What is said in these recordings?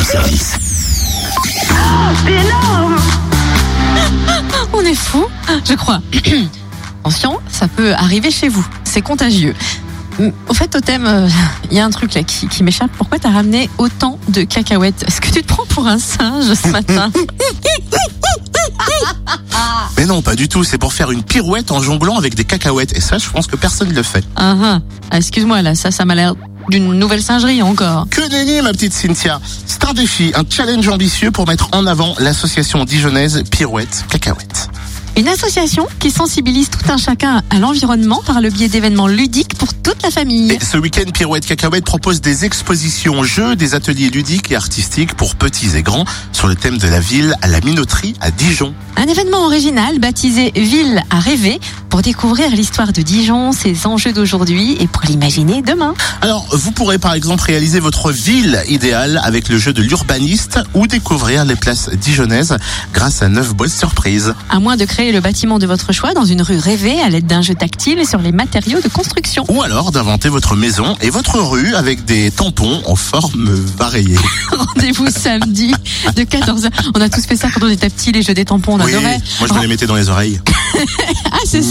service. C'est énorme On est fou, je crois. Attention, ça peut arriver chez vous. C'est contagieux. Hum, Au fait, Totem, euh, il y a un truc là qui, qui m'échappe. Pourquoi t'as ramené autant de cacahuètes? Est-ce que tu te prends pour un singe ce matin? Mais non, pas du tout. C'est pour faire une pirouette en jonglant avec des cacahuètes. Et ça, je pense que personne ne le fait. Ah, ah. Ah, Excuse-moi, là, ça, ça m'a l'air d'une nouvelle singerie encore. Que nenni, ma petite Cynthia. C'est un défi, un challenge ambitieux pour mettre en avant l'association dijonnaise Pirouette Cacahuète. Une association qui sensibilise tout un chacun à l'environnement par le biais d'événements ludiques pour toute la famille. Et ce week-end, Pirouette Cacahuète propose des expositions jeux, des ateliers ludiques et artistiques pour petits et grands sur le thème de la ville à la minoterie à Dijon. Un événement original baptisé Ville à rêver pour découvrir l'histoire de Dijon, ses enjeux d'aujourd'hui et pour l'imaginer demain. Alors, vous pourrez par exemple réaliser votre ville idéale avec le jeu de l'urbaniste ou découvrir les places dijonnaises grâce à neuf boîtes surprises. À moins de créer le bâtiment de votre choix dans une rue rêvée à l'aide d'un jeu tactile sur les matériaux de construction. Ou alors d'inventer votre maison et votre rue avec des tampons en forme variée. Rendez-vous samedi de 14h. On a tous fait ça quand on était petits, les jeux des tampons, on Oui, adorait. moi je me les mettais dans les oreilles.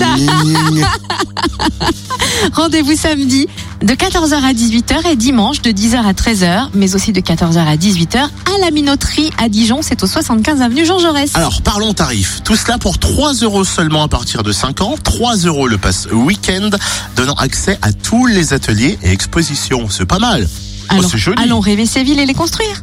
Ça. Rendez-vous samedi de 14h à 18h et dimanche de 10h à 13h, mais aussi de 14h à 18h à la minoterie à Dijon. C'est au 75 avenue Jean Jaurès. Alors parlons tarifs. Tout cela pour 3 euros seulement à partir de 5 ans. 3 euros le pass week-end, donnant accès à tous les ateliers et expositions. C'est pas mal. Alors, allons rêver ces villes et les construire.